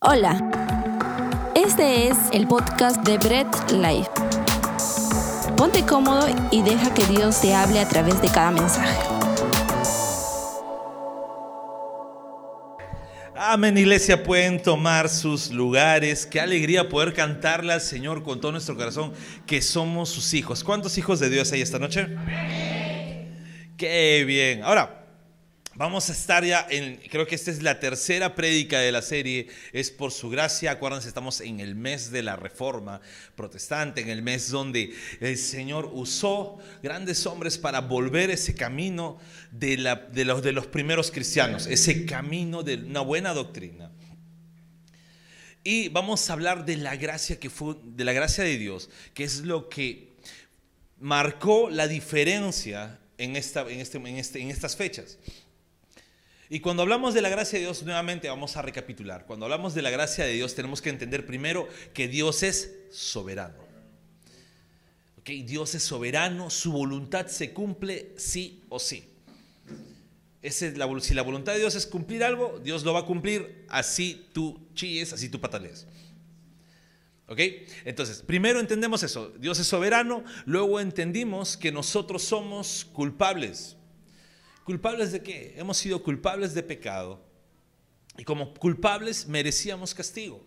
Hola, este es el podcast de Bread Life. Ponte cómodo y deja que Dios te hable a través de cada mensaje. Amén, iglesia, pueden tomar sus lugares. Qué alegría poder cantarle al Señor con todo nuestro corazón que somos sus hijos. ¿Cuántos hijos de Dios hay esta noche? Qué bien. Ahora, Vamos a estar ya en, creo que esta es la tercera prédica de la serie, es por su gracia, acuérdense, estamos en el mes de la reforma protestante, en el mes donde el Señor usó grandes hombres para volver ese camino de, los, primeros cristianos, ese camino de una buena doctrina. Y vamos a hablar de la gracia que fue, de la gracia de Dios, que es lo que marcó la diferencia en, este, este, en estas fechas. Y cuando hablamos de la gracia de Dios, nuevamente vamos a recapitular. Cuando hablamos de la gracia de Dios, tenemos que entender primero que Dios es soberano. ¿Okay? Dios es soberano, su voluntad se cumple sí o sí. Ese, la, si la voluntad de Dios es cumplir algo, Dios lo va a cumplir así tú chilles, así tú patalees. ¿Ok? Entonces, primero entendemos eso, Dios es soberano, luego entendimos que nosotros somos culpables. ¿Culpables de qué? Hemos sido culpables de pecado y como culpables merecíamos castigo.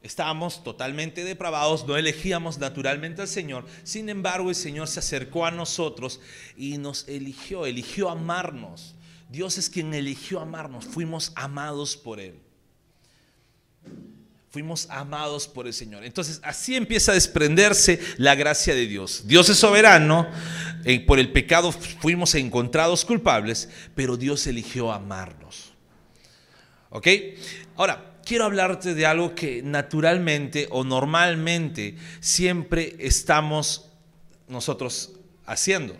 Estábamos totalmente depravados, no elegíamos naturalmente al Señor. Sin embargo, el Señor se acercó a nosotros y nos eligió, eligió amarnos. Dios es quien eligió amarnos, fuimos amados por Él. Fuimos amados por el Señor. Entonces así empieza a desprenderse la gracia de Dios. Dios es soberano, eh, por el pecado fuimos encontrados culpables, pero Dios eligió amarnos. ¿Ok? Ahora, quiero hablarte de algo que naturalmente o normalmente siempre estamos nosotros haciendo.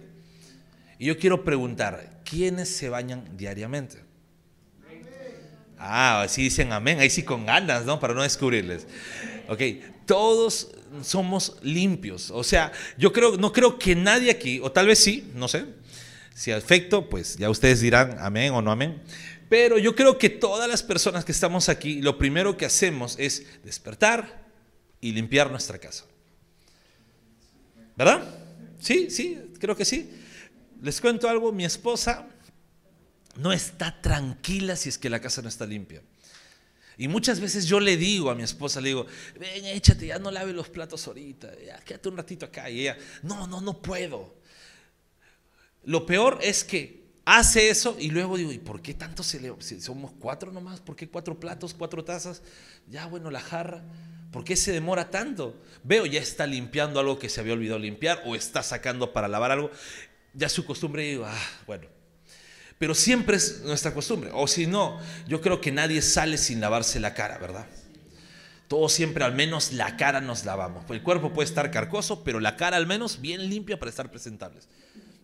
Y yo quiero preguntar, ¿quiénes se bañan diariamente? Ah, así dicen amén, ahí sí con ganas, ¿no? Para no descubrirles. Ok, todos somos limpios. O sea, yo creo, no creo que nadie aquí, o tal vez sí, no sé, si afecto, pues ya ustedes dirán amén o no amén. Pero yo creo que todas las personas que estamos aquí, lo primero que hacemos es despertar y limpiar nuestra casa. ¿Verdad? Sí, sí, creo que sí. Les cuento algo, mi esposa no está tranquila si es que la casa no está limpia. Y muchas veces yo le digo a mi esposa, le digo, ven, échate, ya no lave los platos ahorita, ya quédate un ratito acá. Y ella, no, no, no puedo. Lo peor es que hace eso y luego digo, ¿y por qué tanto se le... Si somos cuatro nomás, ¿por qué cuatro platos, cuatro tazas? Ya, bueno, la jarra. ¿Por qué se demora tanto? Veo, ya está limpiando algo que se había olvidado limpiar o está sacando para lavar algo. Ya su costumbre, digo, ah, bueno, pero siempre es nuestra costumbre. O si no, yo creo que nadie sale sin lavarse la cara, ¿verdad? Todos siempre al menos la cara nos lavamos. El cuerpo puede estar carcoso, pero la cara al menos bien limpia para estar presentables.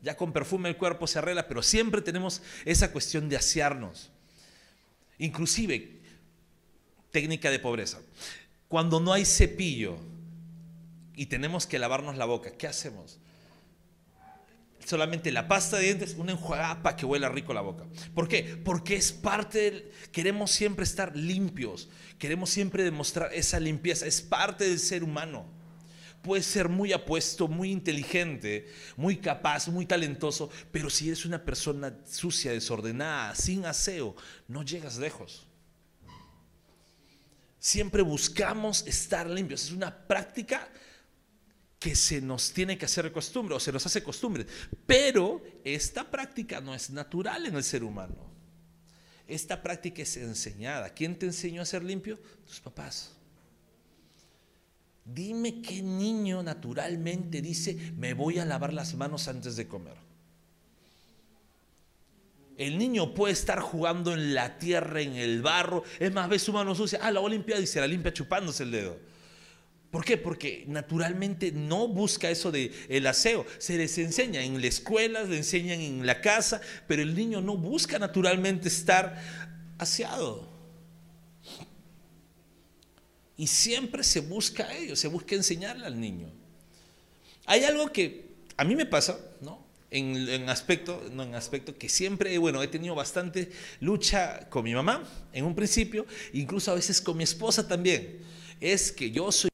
Ya con perfume el cuerpo se arregla, pero siempre tenemos esa cuestión de asearnos. Inclusive, técnica de pobreza. Cuando no hay cepillo y tenemos que lavarnos la boca, ¿qué hacemos? Solamente la pasta de dientes, una enjuagada para que huela rico la boca. ¿Por qué? Porque es parte del, queremos siempre estar limpios, queremos siempre demostrar esa limpieza, es parte del ser humano. Puedes ser muy apuesto, muy inteligente, muy capaz, muy talentoso, pero si eres una persona sucia, desordenada, sin aseo, no llegas lejos. Siempre buscamos estar limpios. Es una práctica que se nos tiene que hacer costumbre o se nos hace costumbre. Pero esta práctica no es natural en el ser humano. Esta práctica es enseñada. ¿Quién te enseñó a ser limpio? Tus papás. Dime qué niño naturalmente dice, me voy a lavar las manos antes de comer. El niño puede estar jugando en la tierra, en el barro. Es más, ve su mano sucia. Ah, la voy a limpiar y se la limpia chupándose el dedo. ¿Por qué? Porque naturalmente no busca eso de el aseo. Se les enseña en la escuela, le enseñan en la casa, pero el niño no busca naturalmente estar aseado. Y siempre se busca a ello, se busca enseñarle al niño. Hay algo que a mí me pasa, ¿no? en, aspecto, no en aspecto que siempre, bueno, he tenido bastante lucha con mi mamá en un principio, incluso a veces con mi esposa también. Es que yo soy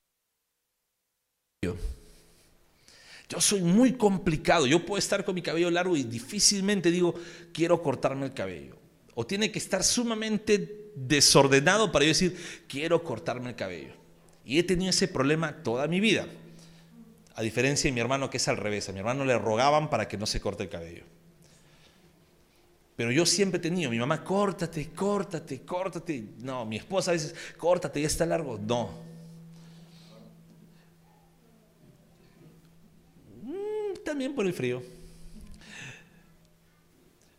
yo soy muy complicado. Yo puedo estar con mi cabello largo y difícilmente digo, quiero cortarme el cabello. O tiene que estar sumamente desordenado para yo decir, quiero cortarme el cabello. Y he tenido ese problema toda mi vida. A diferencia de mi hermano que es al revés. A mi hermano le rogaban para que no se corte el cabello. Pero yo siempre he tenido, mi mamá, córtate, córtate, córtate. No, mi esposa a veces, córtate, ya está largo. No. Mm, también por el frío.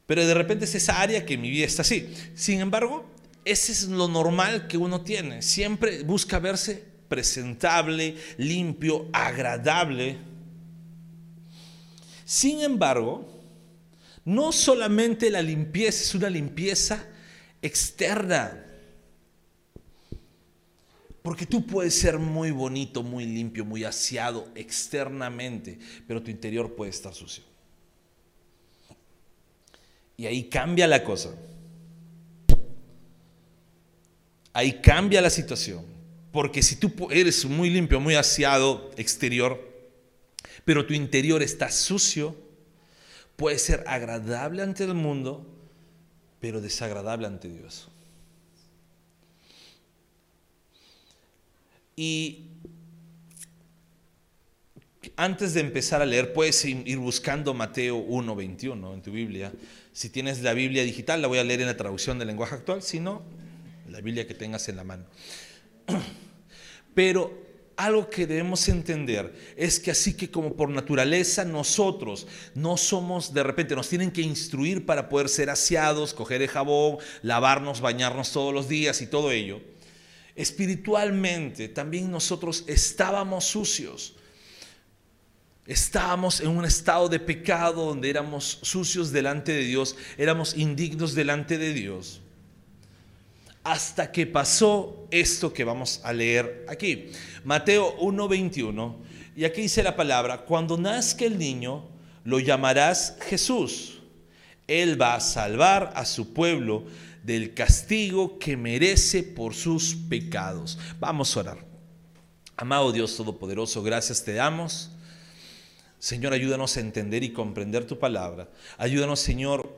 Pero de repente es esa área que mi vida está así. Sin embargo, ese es lo normal que uno tiene. Siempre busca verse presentable, limpio, agradable. Sin embargo, no solamente la limpieza es una limpieza externa. Porque tú puedes ser muy bonito, muy limpio, muy aseado externamente, pero tu interior puede estar sucio. Y ahí cambia la cosa. Ahí cambia la situación. Porque si tú eres muy limpio, muy aseado exterior, pero tu interior está sucio, puede ser agradable ante el mundo, pero desagradable ante Dios. Y antes de empezar a leer, puedes ir buscando Mateo 1.21 en tu Biblia. Si tienes la Biblia digital, la voy a leer en la traducción del lenguaje actual, si no, la Biblia que tengas en la mano. Pero algo que debemos entender es que así que como por naturaleza nosotros no somos, de repente nos tienen que instruir para poder ser aseados, coger el jabón, lavarnos, bañarnos todos los días y todo ello, espiritualmente también nosotros estábamos sucios. Estábamos en un estado de pecado donde éramos sucios delante de Dios, éramos indignos delante de Dios hasta que pasó esto que vamos a leer aquí. Mateo 1:21. Y aquí dice la palabra, cuando nazca el niño, lo llamarás Jesús. Él va a salvar a su pueblo del castigo que merece por sus pecados. Vamos a orar. Amado Dios Todopoderoso, gracias te damos. Señor, ayúdanos a entender y comprender tu palabra. Ayúdanos, Señor,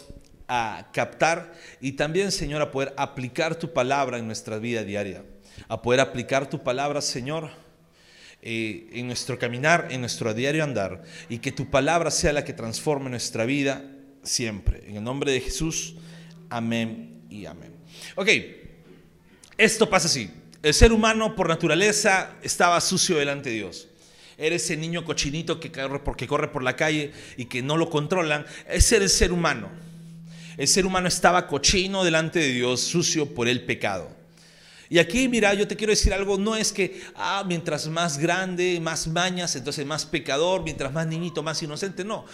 a captar y también, Señor, a poder aplicar tu palabra en nuestra vida diaria, a poder aplicar tu palabra, Señor, eh, en nuestro caminar, en nuestro diario andar, y que tu palabra sea la que transforme nuestra vida siempre. En el nombre de Jesús, amén y amén. Ok, esto pasa así. El ser humano por naturaleza estaba sucio delante de Dios. Eres ese niño cochinito que corre, porque corre por la calle y que no lo controlan. Ese es el ser humano el ser humano estaba cochino delante de Dios, sucio por el pecado. Y aquí, mira, yo te quiero decir algo, no es que, ah, mientras más grande, más mañas, entonces más pecador, mientras más niñito, más inocente, no.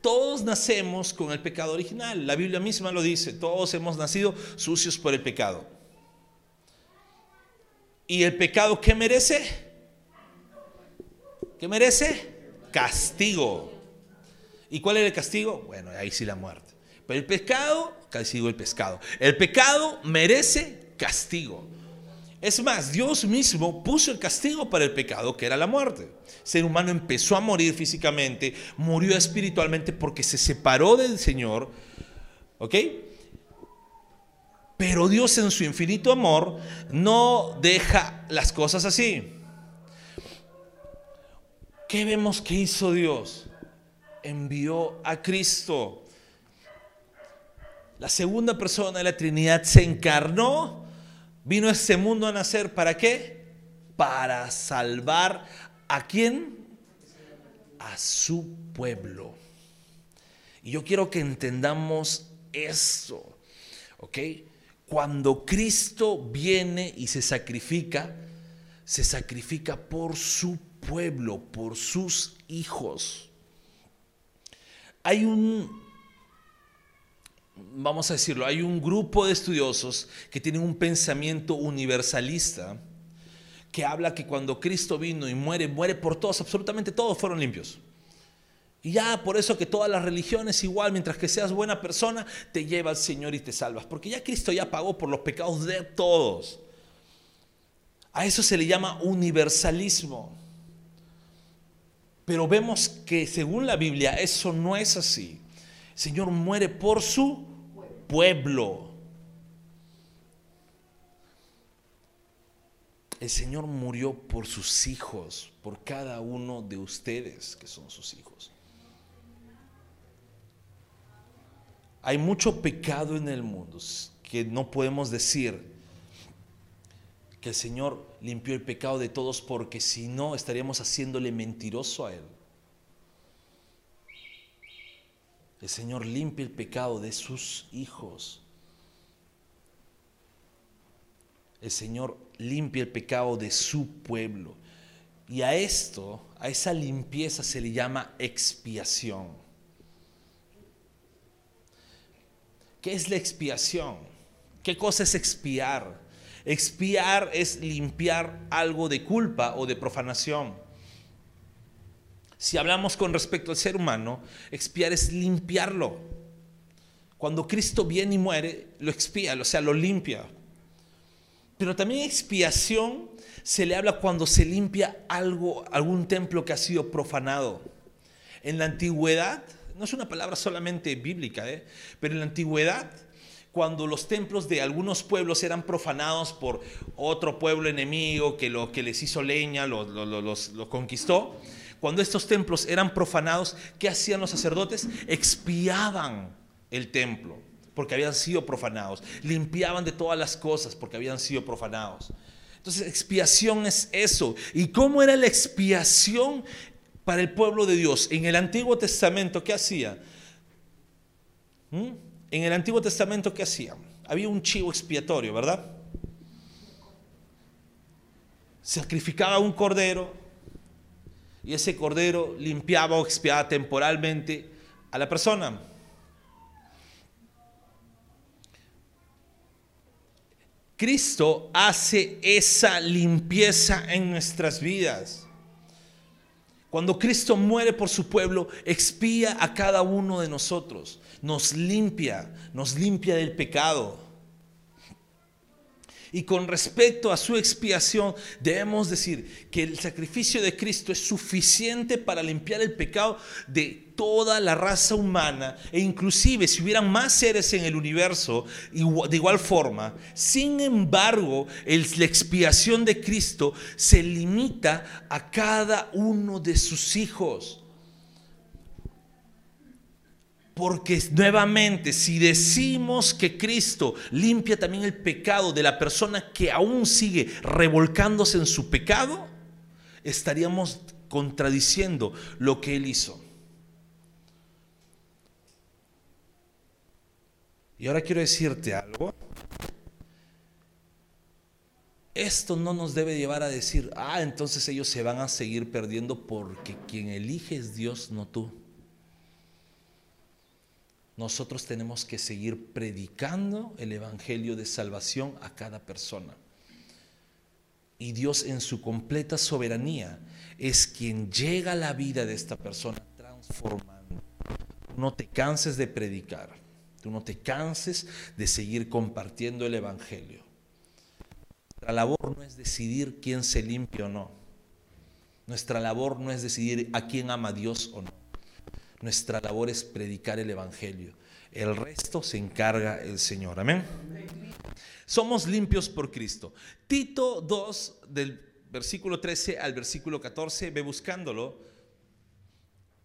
Todos nacemos con el pecado original, la Biblia misma lo dice, todos hemos nacido sucios por el pecado. ¿Y el pecado qué merece? ¿Qué merece? Castigo. ¿Y cuál es el castigo? Bueno, ahí sí la muerte. Pero el pecado, castigo el pescado. El pecado merece castigo. Es más, Dios mismo puso el castigo para el pecado, que era la muerte. El ser humano empezó a morir físicamente, murió espiritualmente porque se separó del Señor. ¿Ok? Pero Dios en su infinito amor no deja las cosas así. ¿Qué vemos que hizo Dios? Envió a Cristo la segunda persona de la Trinidad se encarnó, vino este mundo a nacer, ¿para qué? Para salvar a quién? A su pueblo. Y yo quiero que entendamos eso, ¿ok? Cuando Cristo viene y se sacrifica, se sacrifica por su pueblo, por sus hijos. Hay un vamos a decirlo, hay un grupo de estudiosos que tienen un pensamiento universalista que habla que cuando Cristo vino y muere, muere por todos, absolutamente todos fueron limpios. Y ya por eso que todas las religiones igual, mientras que seas buena persona, te lleva al Señor y te salvas. Porque ya Cristo ya pagó por los pecados de todos. A eso se le llama universalismo. Pero vemos que según la Biblia eso no es así. Señor muere por su pueblo. El Señor murió por sus hijos, por cada uno de ustedes que son sus hijos. Hay mucho pecado en el mundo que no podemos decir que el Señor limpió el pecado de todos porque si no estaríamos haciéndole mentiroso a Él. El Señor limpia el pecado de sus hijos. El Señor limpia el pecado de su pueblo. Y a esto, a esa limpieza se le llama expiación. ¿Qué es la expiación? ¿Qué cosa es expiar? Expiar es limpiar algo de culpa o de profanación. Si hablamos con respecto al ser humano, expiar es limpiarlo. Cuando Cristo viene y muere, lo expía, o sea, lo limpia. Pero también expiación se le habla cuando se limpia algo, algún templo que ha sido profanado. En la antigüedad, no es una palabra solamente bíblica, ¿eh? pero en la antigüedad cuando los templos de algunos pueblos eran profanados por otro pueblo enemigo que, lo, que les hizo leña, lo, lo, conquistó, cuando estos templos eran profanados, ¿qué hacían los sacerdotes? Expiaban el templo porque habían sido profanados, limpiaban de todas las cosas porque habían sido profanados. Entonces, expiación es eso. ¿Y cómo era la expiación para el pueblo de Dios? En el Antiguo Testamento, ¿qué hacía? ¿Mm? En el Antiguo Testamento, ¿qué hacían? Había un chivo expiatorio, ¿verdad? Sacrificaba un cordero y ese cordero limpiaba o expiaba temporalmente a la persona. Cristo hace esa limpieza en nuestras vidas. Cuando Cristo muere por su pueblo, expía a cada uno de nosotros nos limpia, nos limpia del pecado. Y con respecto a su expiación, debemos decir que el sacrificio de Cristo es suficiente para limpiar el pecado de toda la raza humana e inclusive si hubieran más seres en el universo de igual forma. Sin embargo, la expiación de Cristo se limita a cada uno de sus hijos. Porque nuevamente, si decimos que Cristo limpia también el pecado de la persona que aún sigue revolcándose en su pecado, estaríamos contradiciendo lo que Él hizo. Y ahora quiero decirte algo. Esto no nos debe llevar a decir, ah, entonces ellos se van a seguir perdiendo porque quien elige es Dios, no tú nosotros tenemos que seguir predicando el Evangelio de salvación a cada persona. Y Dios en su completa soberanía es quien llega a la vida de esta persona transformando. No te canses de predicar, tú no te canses de seguir compartiendo el Evangelio. Nuestra labor no es decidir quién se limpia o no. Nuestra labor no es decidir a quién ama Dios o no. Nuestra labor es predicar el Evangelio. El resto se encarga el Señor. Amén. Somos limpios por Cristo. Tito 2, del versículo 13 al versículo 14, ve buscándolo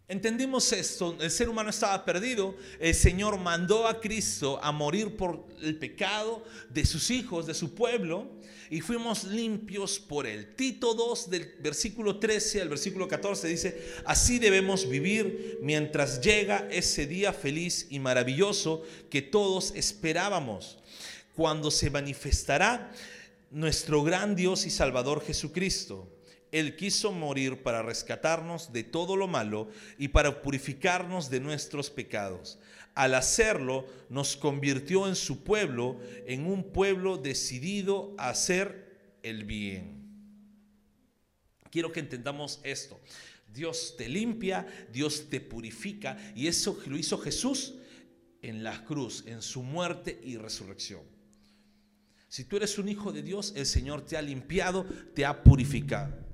Entendimos esto, el ser humano estaba perdido, el Señor mandó a Cristo a morir por el pecado de sus hijos, de su pueblo, y fuimos limpios por él. Tito 2 del versículo 13 al versículo 14 dice, así debemos vivir mientras llega ese día feliz y maravilloso que todos esperábamos, cuando se manifestará nuestro gran Dios y Salvador Jesucristo él quiso morir para rescatarnos de todo lo malo y para purificarnos de nuestros pecados. Al hacerlo, nos convirtió en su pueblo, en un pueblo decidido a hacer el bien. Quiero que entendamos esto. Dios te limpia, Dios te purifica y eso lo hizo Jesús en la cruz, en su muerte y resurrección. Si tú eres un hijo de Dios, el Señor te ha limpiado, te ha purificado.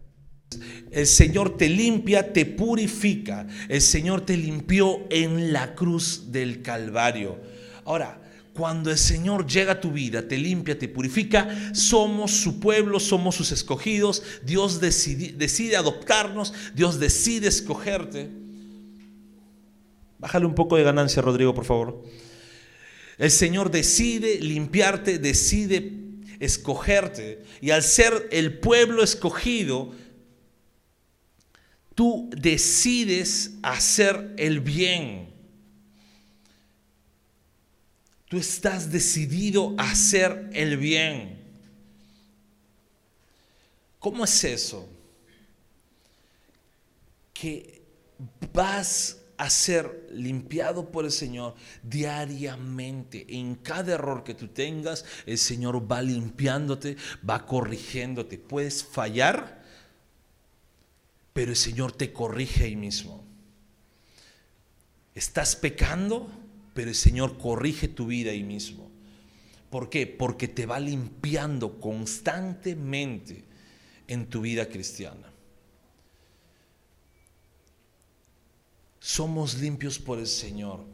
El Señor te limpia, te purifica. El Señor te limpió en la cruz del Calvario. Ahora, cuando el Señor llega a tu vida, te limpia, te purifica, somos su pueblo, somos sus escogidos. Dios decide, adoptarnos, Dios decide escogerte. Bájale un poco de ganancia, Rodrigo, por favor. El Señor decide limpiarte, decide escogerte. Y al ser el pueblo escogido, tú decides hacer el bien. Tú estás decidido a hacer el bien. ¿Cómo es eso? Que vas a ser limpiado por el Señor diariamente. En cada error que tú tengas, el Señor va limpiándote, va corrigiéndote. Puedes fallar, pero el Señor te corrige ahí mismo. ¿Estás pecando? pero el Señor corrige tu vida ahí mismo. ¿Por qué? Porque te va limpiando constantemente en tu vida cristiana. Somos limpios por el Señor.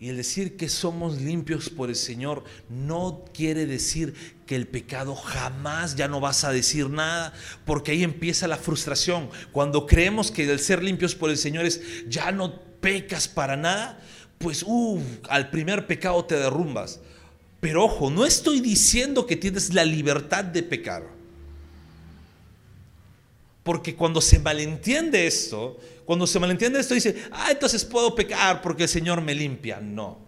Y el decir que somos limpios por el Señor no quiere decir que el pecado jamás ya no vas a decir nada, porque ahí empieza la frustración. Cuando creemos que el ser limpios por el Señor es ya no pecas para nada, pues uh, al primer pecado te derrumbas. Pero ojo, no estoy diciendo que tienes la libertad de pecar. Porque cuando se malentiende esto, cuando se malentiende esto, dice, ah, entonces puedo pecar porque el Señor me limpia. No.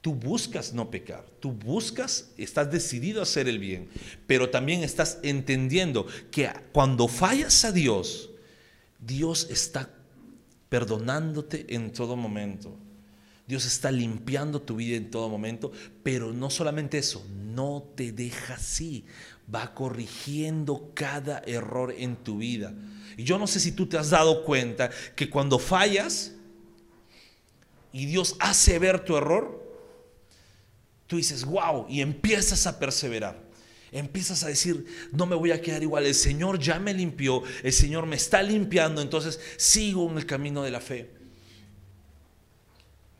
Tú buscas no pecar, tú buscas, estás decidido a hacer el bien, pero también estás entendiendo que cuando fallas a Dios, Dios está perdonándote en todo momento. Dios está limpiando tu vida en todo momento, pero no solamente eso, no te deja así, va corrigiendo cada error en tu vida. Y yo no sé si tú te has dado cuenta que cuando fallas y Dios hace ver tu error, tú dices, wow, y empiezas a perseverar. Empiezas a decir, no me voy a quedar igual, el Señor ya me limpió, el Señor me está limpiando, entonces sigo en el camino de la fe.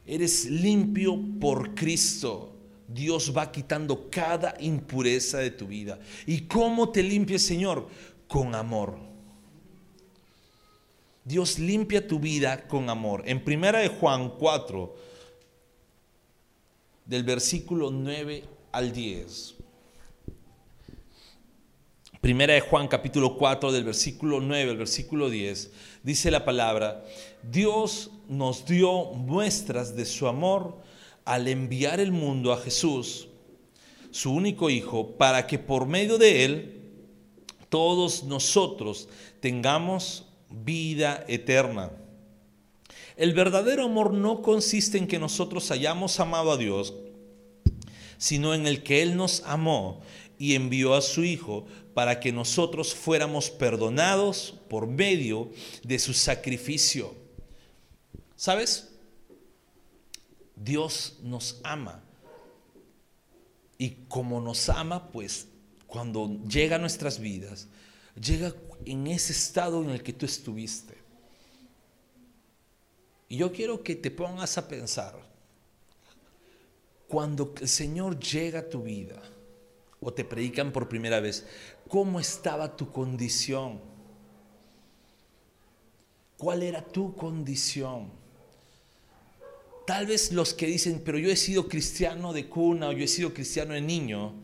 Eres limpio por Cristo. Dios va quitando cada impureza de tu vida. ¿Y cómo te limpia el Señor? Con amor. Dios limpia tu vida con amor. En primera de Juan 4, del versículo 9 al 10. Primera de Juan capítulo 4 del versículo 9 al versículo 10 dice la palabra, Dios nos dio muestras de su amor al enviar el mundo a Jesús, su único Hijo, para que por medio de él todos nosotros tengamos vida eterna. El verdadero amor no consiste en que nosotros hayamos amado a Dios, sino en el que Él nos amó y envió a su Hijo para que nosotros fuéramos perdonados por medio de su sacrificio. ¿Sabes? Dios nos ama. Y como nos ama, pues cuando llega a nuestras vidas, llega en ese estado en el que tú estuviste. Y yo quiero que te pongas a pensar, cuando el Señor llega a tu vida, o te predican por primera vez, ¿cómo estaba tu condición? ¿Cuál era tu condición? Tal vez los que dicen, pero yo he sido cristiano de cuna o yo he sido cristiano de niño,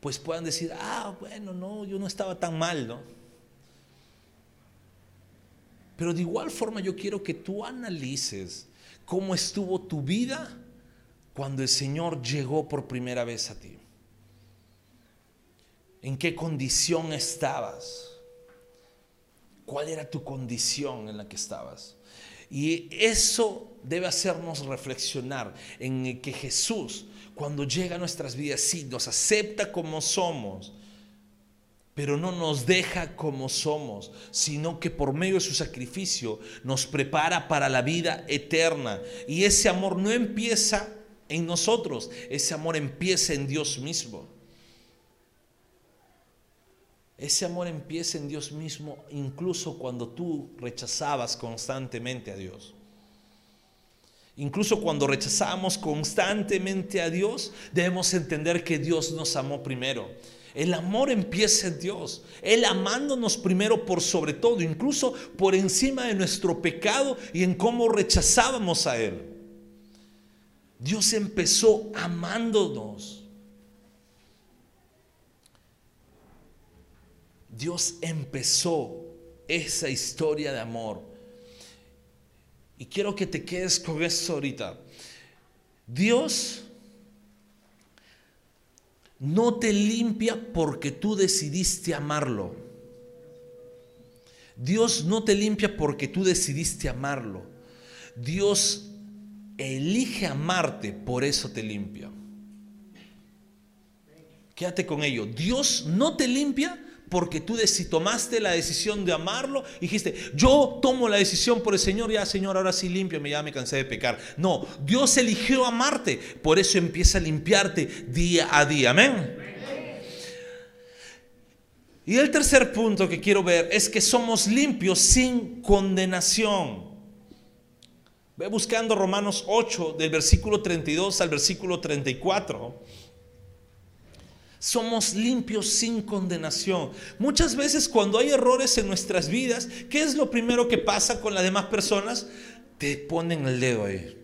pues puedan decir, ah, bueno, no, yo no estaba tan mal, ¿no? Pero de igual forma yo quiero que tú analices cómo estuvo tu vida cuando el Señor llegó por primera vez a ti en qué condición estabas, cuál era tu condición en la que estabas. Y eso debe hacernos reflexionar en que Jesús, cuando llega a nuestras vidas, sí, nos acepta como somos, pero no nos deja como somos, sino que por medio de su sacrificio nos prepara para la vida eterna. Y ese amor no empieza en nosotros, ese amor empieza en Dios mismo. Ese amor empieza en Dios mismo incluso cuando tú rechazabas constantemente a Dios. Incluso cuando rechazamos constantemente a Dios, debemos entender que Dios nos amó primero. El amor empieza en Dios. Él amándonos primero por sobre todo, incluso por encima de nuestro pecado y en cómo rechazábamos a Él. Dios empezó amándonos. Dios empezó esa historia de amor. Y quiero que te quedes con eso ahorita. Dios no te limpia porque tú decidiste amarlo. Dios no te limpia porque tú decidiste amarlo. Dios elige amarte, por eso te limpia. Quédate con ello. Dios no te limpia porque tú tomaste la decisión de amarlo dijiste, yo tomo la decisión por el Señor, ya Señor, ahora sí limpio, ya me cansé de pecar. No, Dios eligió amarte, por eso empieza a limpiarte día a día. Amén. Y el tercer punto que quiero ver es que somos limpios sin condenación. Ve buscando Romanos 8 del versículo 32 al versículo 34 somos limpios sin condenación. Muchas veces cuando hay errores en nuestras vidas, ¿qué es lo primero que pasa con las demás personas? Te ponen el dedo ahí.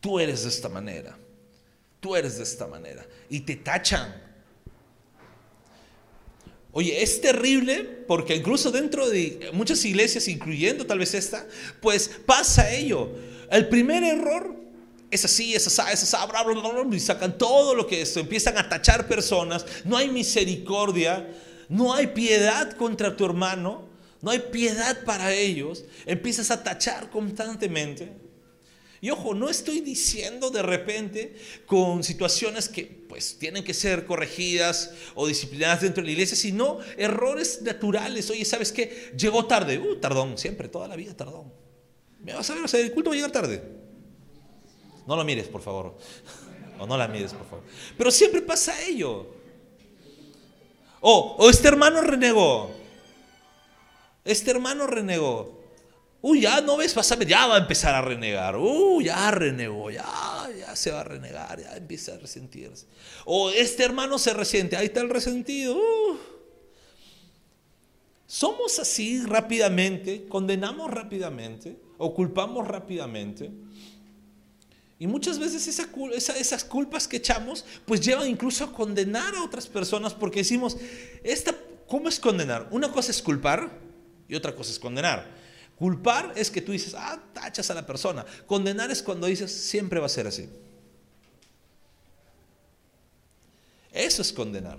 Tú eres de esta manera. Tú eres de esta manera. Y te tachan. Oye, es terrible porque incluso dentro de muchas iglesias, incluyendo tal vez esta, pues pasa ello. El primer error es así, es así, es así, y sacan todo lo que es, empiezan a tachar personas, no hay misericordia, no hay piedad contra tu hermano, no hay piedad para ellos, empiezas a tachar constantemente. Y ojo, no estoy diciendo de repente con situaciones que pues tienen que ser corregidas o disciplinadas dentro de la iglesia, sino errores naturales. Oye, ¿sabes qué? Llegó tarde. Uh, tardón, siempre, toda la vida tardón. Me vas a ver, o el culto va a llegar tarde. No lo mires, por favor. O no la mires, por favor. Pero siempre pasa ello. O, este hermano renegó. Este hermano renegó. Uy, ya no ves, vas ya va a empezar a renegar. Uy, ya renegó, ya, ya se va a renegar, ya empieza a resentirse. O este hermano se resiente, ahí está el resentido. Somos así rápidamente, condenamos rápidamente o culpamos rápidamente. Y muchas veces esas culpas que echamos, pues llevan incluso a condenar a otras personas porque decimos, esta, ¿cómo es condenar? Una cosa es culpar y otra cosa es condenar. Culpar es que tú dices, ah, tachas a la persona. Condenar es cuando dices, siempre va a ser así. Eso es condenar.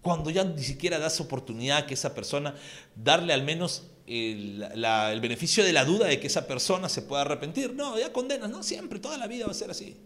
Cuando ya ni siquiera das oportunidad a que esa persona, darle al menos el, beneficio de la duda de que esa persona se pueda arrepentir. No, ya condenas, no, siempre, toda la vida va a ser así.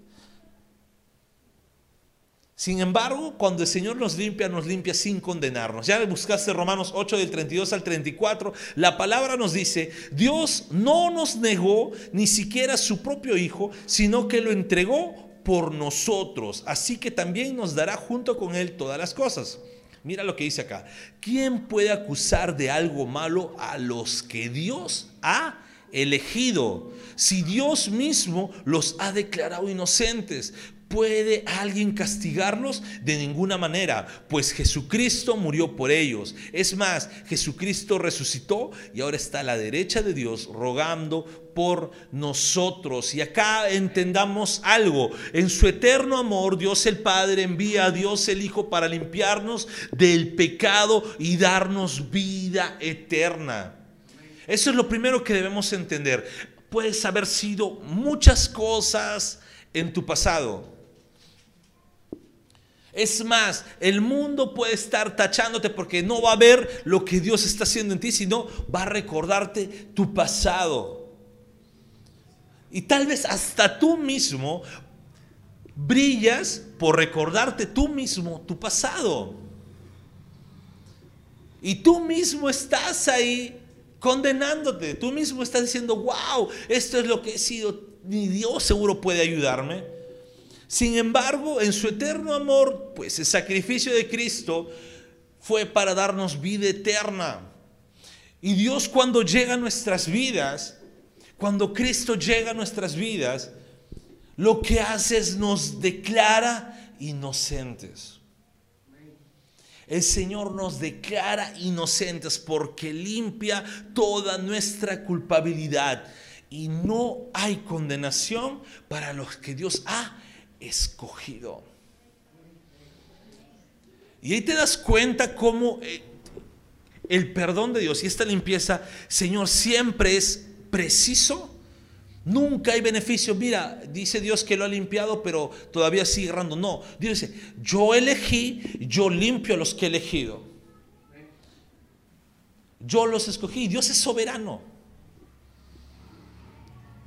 Sin embargo, cuando el Señor nos limpia, nos limpia sin condenarnos. Ya buscaste Romanos 8 del 32 al 34, la palabra nos dice, Dios no nos negó ni siquiera su propio Hijo, sino que lo entregó por nosotros. Así que también nos dará junto con Él todas las cosas. Mira lo que dice acá. ¿Quién puede acusar de algo malo a los que Dios ha elegido? Si Dios mismo los ha declarado inocentes. ¿Puede alguien castigarlos? De ninguna manera, pues Jesucristo murió por ellos. Es más, Jesucristo resucitó y ahora está a la derecha de Dios rogando por nosotros. Y acá entendamos algo. En su eterno amor, Dios el Padre envía a Dios el Hijo para limpiarnos del pecado y darnos vida eterna. Eso es lo primero que debemos entender. Puedes haber sido muchas cosas en tu pasado es más, el mundo puede estar tachándote porque no va a ver lo que Dios está haciendo en ti, sino va a recordarte tu pasado. Y tal vez hasta tú mismo brillas por recordarte tú mismo tu pasado. Y tú mismo estás ahí condenándote. Tú mismo estás diciendo, wow, esto es lo que he sido. Ni Dios seguro puede ayudarme. Sin embargo, en su eterno amor, pues el sacrificio de Cristo fue para darnos vida eterna. Y Dios cuando llega a nuestras vidas, cuando Cristo llega a nuestras vidas, lo que hace es nos declara inocentes. El Señor nos declara inocentes porque limpia toda nuestra culpabilidad. Y no hay condenación para los que Dios ha escogido. Y ahí te das cuenta cómo eh, el perdón de Dios y esta limpieza, Señor, siempre es preciso Nunca hay beneficio. Mira, dice Dios que lo ha limpiado, pero todavía sigue errando. No, Dios dice, yo elegí, yo limpio a los que he elegido. Yo los escogí. Dios es soberano.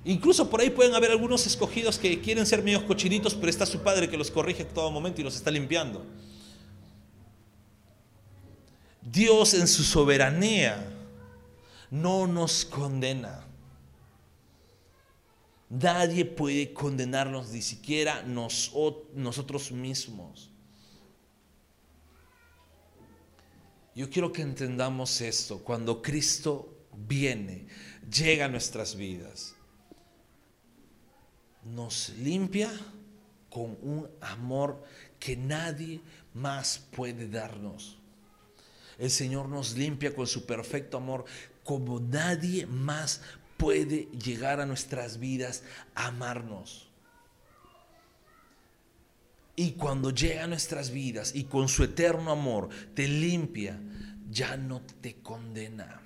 Incluso por ahí pueden haber algunos escogidos que quieren ser medios cochinitos, pero está su padre que los corrige en todo momento y los está limpiando. Dios en su soberanía no nos condena. Nadie puede condenarnos, ni siquiera nosotros mismos. Yo quiero que entendamos esto. Cuando Cristo viene, llega a nuestras vidas, nos limpia con un amor que nadie más puede darnos. El Señor nos limpia con su perfecto amor como nadie más puede llegar a nuestras vidas a amarnos. Y cuando llega a nuestras vidas y con su eterno amor te limpia, ya no te condena.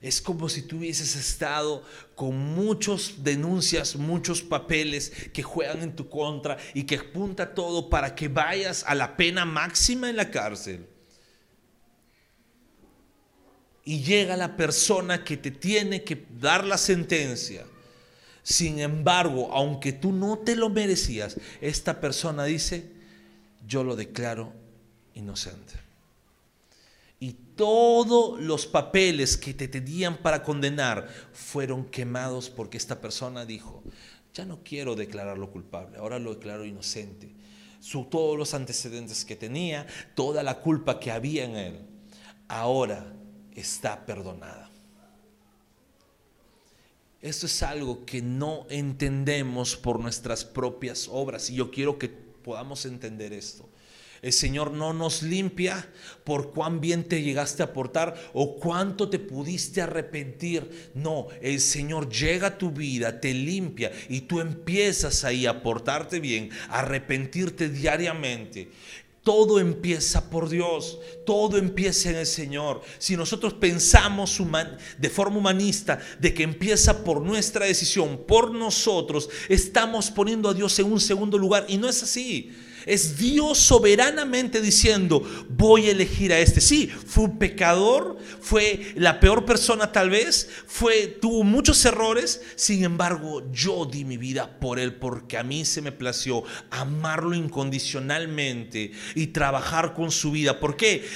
Es como si tú hubieses estado con muchas denuncias, muchos papeles que juegan en tu contra y que apunta todo para que vayas a la pena máxima en la cárcel y llega la persona que te tiene que dar la sentencia. Sin embargo, aunque tú no te lo merecías, esta persona dice, yo lo declaro inocente. Todos los papeles que te tenían para condenar fueron quemados porque esta persona dijo, ya no quiero declararlo culpable, ahora lo declaro inocente. Todos los antecedentes que tenía, toda la culpa que había en él, ahora está perdonada. Esto es algo que no entendemos por nuestras propias obras y yo quiero que podamos entender esto. El Señor no nos limpia por cuán bien te llegaste a portar o cuánto te pudiste arrepentir. No, el Señor llega a tu vida, te limpia y tú empiezas ahí a portarte bien, a arrepentirte diariamente. Todo empieza por Dios, todo empieza en el Señor. Si nosotros pensamos de forma humanista de que empieza por nuestra decisión, por nosotros, estamos poniendo a Dios en un segundo lugar y no es así. Es Dios soberanamente diciendo, voy a elegir a este. Sí, fue un pecador, fue la peor persona tal vez, fue, tuvo muchos errores, sin embargo yo di mi vida por él porque a mí se me plació amarlo incondicionalmente y trabajar con su vida. ¿Por qué?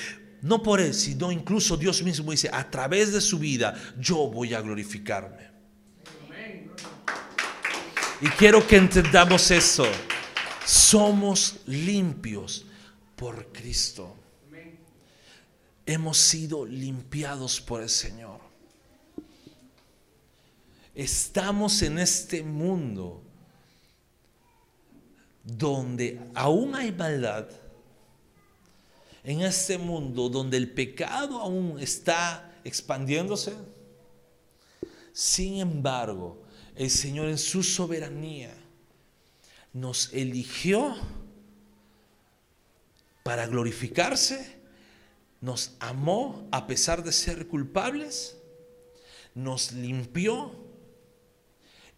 No por él, sino incluso Dios mismo dice, a través de su vida yo voy a glorificarme. Y quiero que entendamos eso somos limpios por Cristo. Hemos sido limpiados por el Señor. Estamos en este mundo donde aún hay maldad, en este mundo donde el pecado aún está expandiéndose. Sin embargo, el Señor en su soberanía nos eligió para glorificarse, nos amó a pesar de ser culpables, nos limpió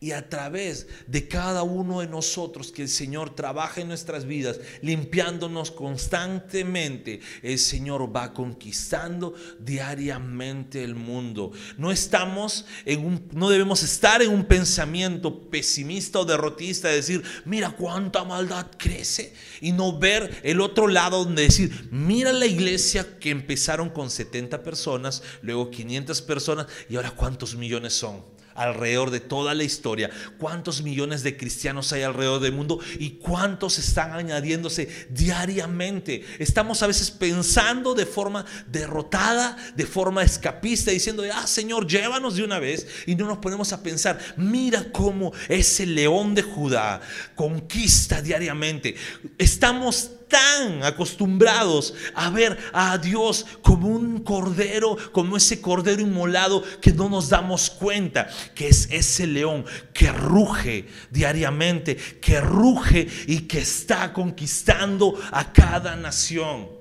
Y a través de cada uno de nosotros que el Señor trabaja en nuestras vidas, limpiándonos constantemente, el Señor va conquistando diariamente el mundo. No estamos en un, no debemos estar en un pensamiento pesimista o derrotista de decir, mira cuánta maldad crece y no ver el otro lado donde decir, mira la iglesia que empezaron con 70 personas, luego 500 personas y ahora cuántos millones son alrededor de toda la historia, cuántos millones de cristianos hay alrededor del mundo y cuántos están añadiéndose diariamente. Estamos a veces pensando de forma derrotada, de forma escapista, diciendo, ah Señor, llévanos de una vez y no nos ponemos a pensar, mira cómo ese león de Judá conquista diariamente. Estamos tan acostumbrados a ver a Dios como un cordero, como ese cordero inmolado que no nos damos cuenta que es ese león que ruge diariamente, que ruge y que está conquistando a cada nación.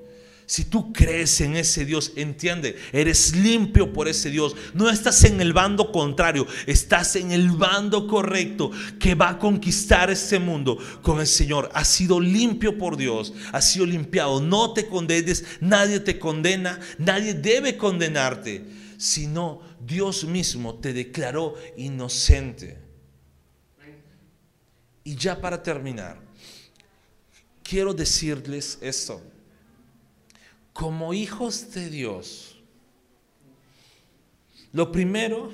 Si tú crees en ese Dios, entiende, eres limpio por ese Dios. No estás en el bando contrario, estás en el bando correcto que va a conquistar este mundo con el Señor. Has sido limpio por Dios, has sido limpiado. No te condenes, nadie te condena, nadie debe condenarte, sino Dios mismo te declaró inocente. Y ya para terminar, quiero decirles esto como hijos de Dios, lo primero,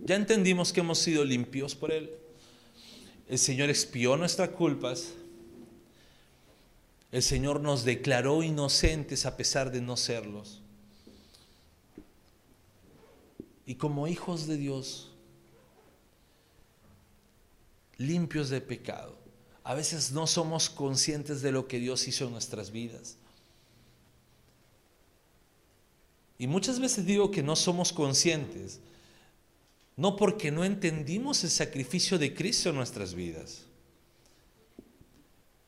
ya entendimos que hemos sido limpios por Él. El Señor expió nuestras culpas. El Señor nos declaró inocentes a pesar de no serlos. Y como hijos de Dios, limpios de pecado, a veces no somos conscientes de lo que Dios hizo en nuestras vidas. Y muchas veces digo que no somos conscientes, no porque no entendimos el sacrificio de Cristo en nuestras vidas,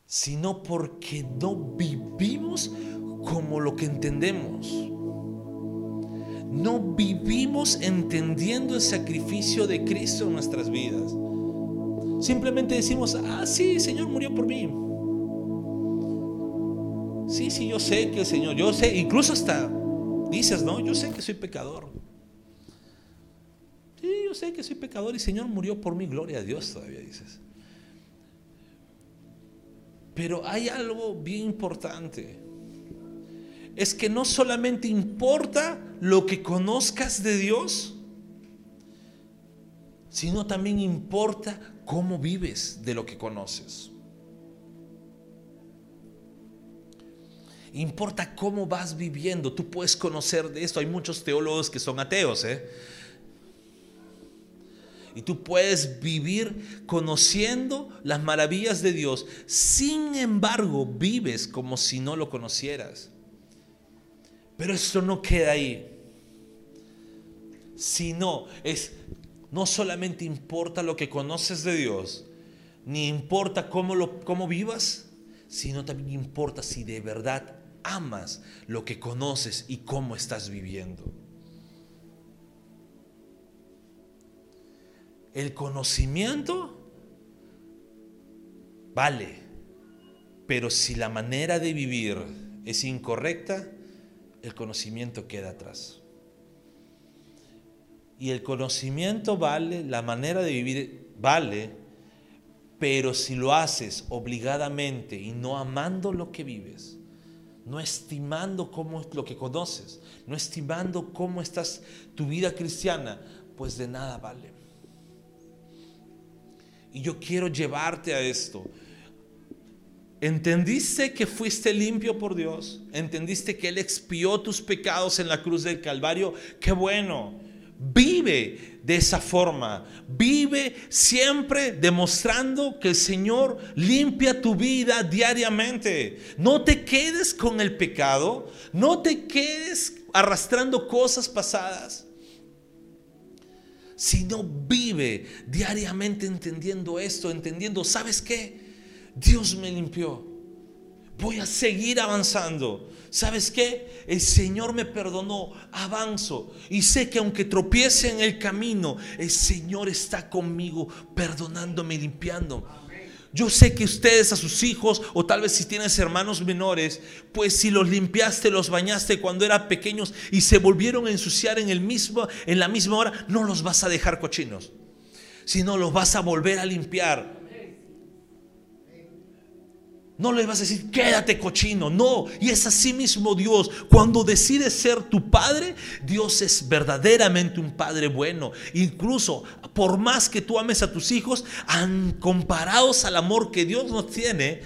sino porque no vivimos como lo que entendemos. No vivimos entendiendo el sacrificio de Cristo en nuestras vidas. Simplemente decimos, ah, sí, el Señor murió por mí. Sí, sí, yo sé que el Señor, yo sé, incluso hasta Dices, no, yo sé que soy pecador. Sí, yo sé que soy pecador y el Señor murió por mi gloria a Dios todavía dices. Pero hay algo bien importante. Es que no solamente importa lo que conozcas de Dios, sino también importa cómo vives de lo que conoces. Importa cómo vas viviendo. Tú puedes conocer de esto. Hay muchos teólogos que son ateos. ¿eh? Y tú puedes vivir conociendo las maravillas de Dios. Sin embargo, vives como si no lo conocieras. Pero esto no queda ahí. Sino es, no solamente importa lo que conoces de Dios, ni importa cómo, lo, cómo vivas, sino también importa si de verdad amas lo que conoces y cómo estás viviendo. El conocimiento vale, pero si la manera de vivir es incorrecta, el conocimiento queda atrás. Y el conocimiento vale, la manera de vivir vale, pero si lo haces obligadamente y no amando lo que vives, no estimando cómo lo que conoces, no estimando cómo estás tu vida cristiana, pues de nada vale. Y yo quiero llevarte a esto. ¿Entendiste que fuiste limpio por Dios? ¿Entendiste que Él expió tus pecados en la cruz del Calvario? Qué bueno. Vive de esa forma. Vive siempre demostrando que el Señor limpia tu vida diariamente. No te quedes con el pecado. No te quedes arrastrando cosas pasadas. Sino vive diariamente entendiendo esto, entendiendo, ¿sabes qué? Dios me limpió. Voy a seguir avanzando. ¿Sabes qué? El Señor me perdonó, avanzo. Y sé que aunque tropiece en el camino, el Señor está conmigo, perdonándome y limpiando. Yo sé que ustedes a sus hijos, o tal vez si tienes hermanos menores, pues si los limpiaste, los bañaste cuando eran pequeños y se volvieron a ensuciar en, el mismo, en la misma hora, no los vas a dejar cochinos, sino los vas a volver a limpiar. No le vas a decir, quédate cochino. No, y es así mismo Dios. Cuando decide ser tu padre, Dios es verdaderamente un padre bueno. Incluso, por más que tú ames a tus hijos, comparados al amor que Dios nos tiene,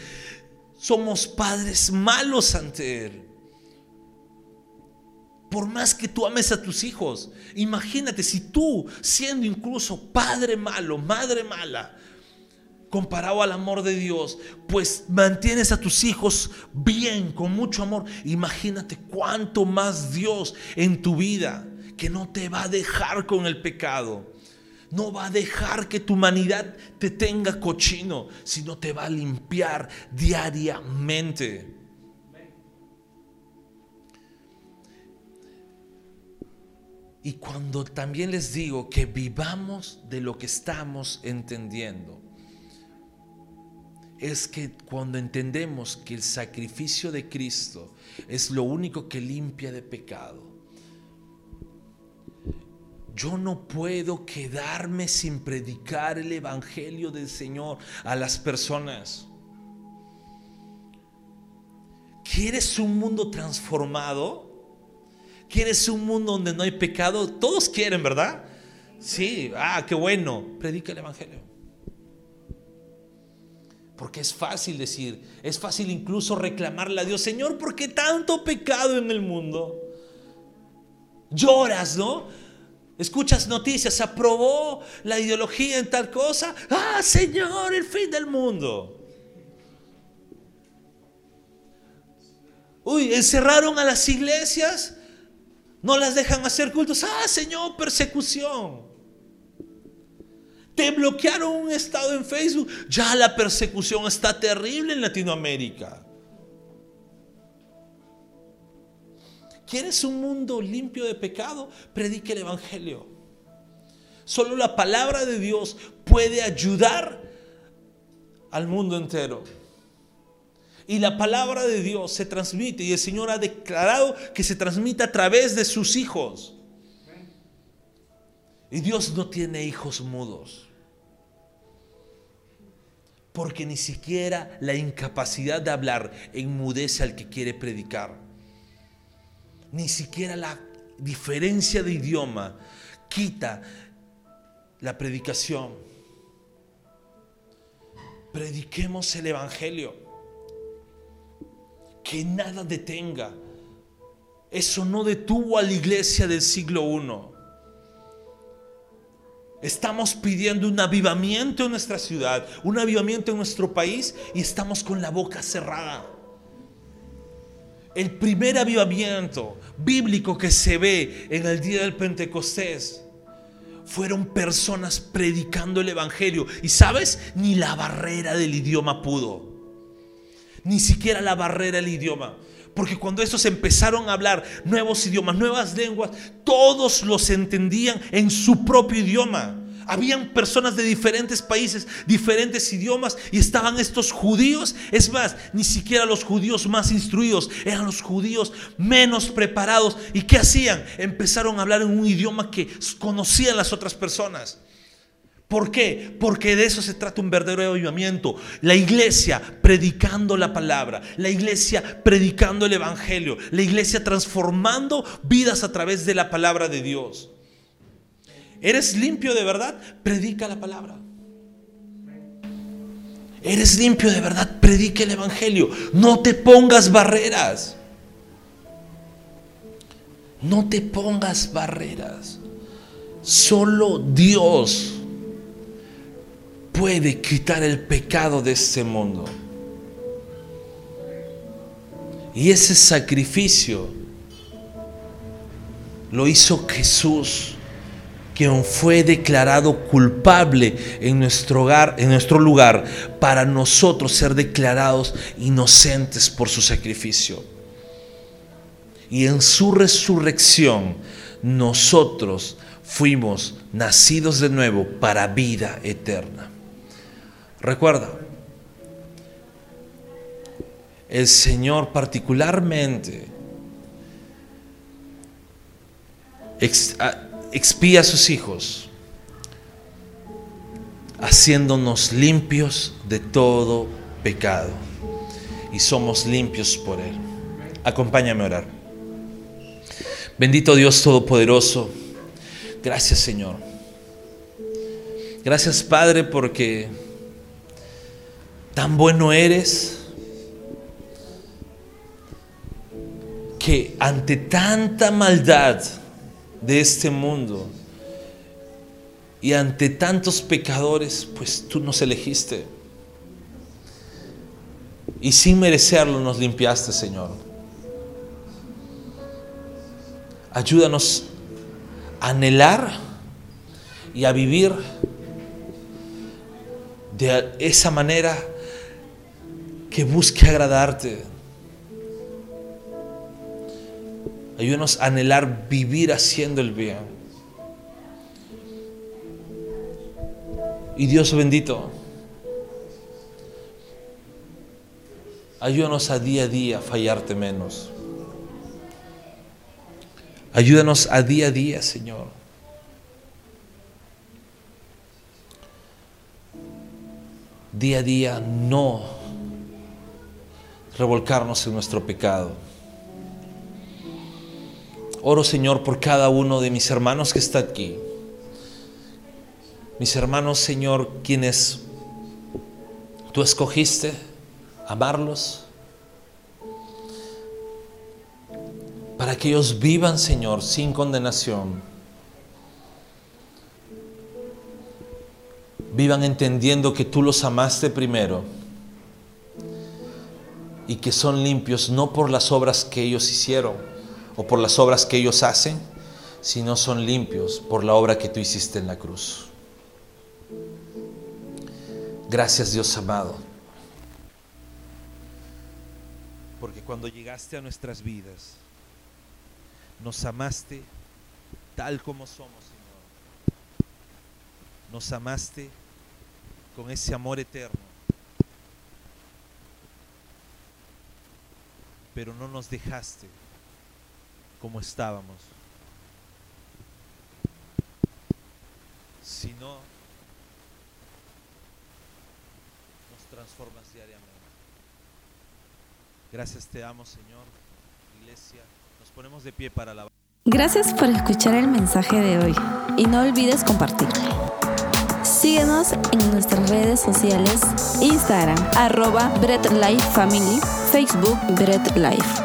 somos padres malos ante Él. Por más que tú ames a tus hijos, imagínate si tú, siendo incluso padre malo, madre mala, comparado al amor de Dios, pues mantienes a tus hijos bien, con mucho amor. Imagínate cuánto más Dios en tu vida, que no te va a dejar con el pecado. No va a dejar que tu humanidad te tenga cochino, sino te va a limpiar diariamente. Y cuando también les digo que vivamos de lo que estamos entendiendo, es que cuando entendemos que el sacrificio de Cristo es lo único que limpia de pecado, yo no puedo quedarme sin predicar el Evangelio del Señor a las personas. ¿Quieres un mundo transformado? ¿Quieres un mundo donde no hay pecado? Todos quieren, ¿verdad? Sí, ah, qué bueno. Predica el Evangelio. Porque es fácil decir, es fácil incluso reclamarle a Dios, Señor, ¿por qué tanto pecado en el mundo? Lloras, ¿no? Escuchas noticias, aprobó la ideología en tal cosa. Ah, Señor, el fin del mundo. Uy, encerraron a las iglesias, no las dejan hacer cultos. Ah, Señor, persecución. Te bloquearon un estado en Facebook. Ya la persecución está terrible en Latinoamérica. ¿Quieres un mundo limpio de pecado? Predique el Evangelio. Solo la palabra de Dios puede ayudar al mundo entero. Y la palabra de Dios se transmite y el Señor ha declarado que se transmite a través de sus hijos. Y Dios no tiene hijos mudos. Porque ni siquiera la incapacidad de hablar enmudece al que quiere predicar. Ni siquiera la diferencia de idioma quita la predicación. Prediquemos el Evangelio. Que nada detenga. Eso no detuvo a la iglesia del siglo I. Estamos pidiendo un avivamiento en nuestra ciudad, un avivamiento en nuestro país y estamos con la boca cerrada. El primer avivamiento bíblico que se ve en el día del Pentecostés fueron personas predicando el Evangelio. Y sabes, ni la barrera del idioma pudo. Ni siquiera la barrera del idioma. Porque cuando estos empezaron a hablar nuevos idiomas, nuevas lenguas, todos los entendían en su propio idioma. Habían personas de diferentes países, diferentes idiomas y estaban estos judíos. Es más, ni siquiera los judíos más instruidos, eran los judíos menos preparados. ¿Y qué hacían? Empezaron a hablar en un idioma que conocían las otras personas. ¿Por qué? Porque de eso se trata un verdadero avivamiento. La iglesia predicando la palabra, la iglesia predicando el evangelio, la iglesia transformando vidas a través de la palabra de Dios. ¿Eres limpio de verdad? Predica la palabra. ¿Eres limpio de verdad? Predica el evangelio. No te pongas barreras. No te pongas barreras. Solo Dios puede quitar el pecado de este mundo. Y ese sacrificio lo hizo Jesús quien fue declarado culpable en nuestro hogar, en nuestro lugar, para nosotros ser declarados inocentes por su sacrificio. Y en su resurrección nosotros fuimos nacidos de nuevo para vida eterna. Recuerda, el Señor particularmente expía a sus hijos, haciéndonos limpios de todo pecado. Y somos limpios por Él. Acompáñame a orar. Bendito Dios Todopoderoso. Gracias Señor. Gracias Padre porque tan bueno eres que ante tanta maldad de este mundo y ante tantos pecadores, pues tú nos elegiste. Y sin merecerlo nos limpiaste, Señor. Ayúdanos a anhelar y a vivir de esa manera que busque agradarte. Ayúdanos a anhelar vivir haciendo el bien. Y Dios bendito, ayúdanos a día a día fallarte menos. Ayúdanos a día a día, Señor. Día a día no revolcarnos en nuestro pecado. Oro, Señor, por cada uno de mis hermanos que está aquí. Mis hermanos, Señor, quienes tú escogiste amarlos, para que ellos vivan, Señor, sin condenación. Vivan entendiendo que tú los amaste primero y que son limpios no por las obras que ellos hicieron, o por las obras que ellos hacen, sino son limpios por la obra que tú hiciste en la cruz. Gracias Dios amado. Porque cuando llegaste a nuestras vidas, nos amaste tal como somos, Señor. Nos amaste con ese amor eterno. Pero no nos dejaste como estábamos, sino nos transformas diariamente. Gracias te amo, Señor. Iglesia, nos ponemos de pie para la... Gracias por escuchar el mensaje de hoy y no olvides compartirlo. Síguenos en nuestras redes sociales, Instagram, arroba Bread Life Family, Facebook Bread Life.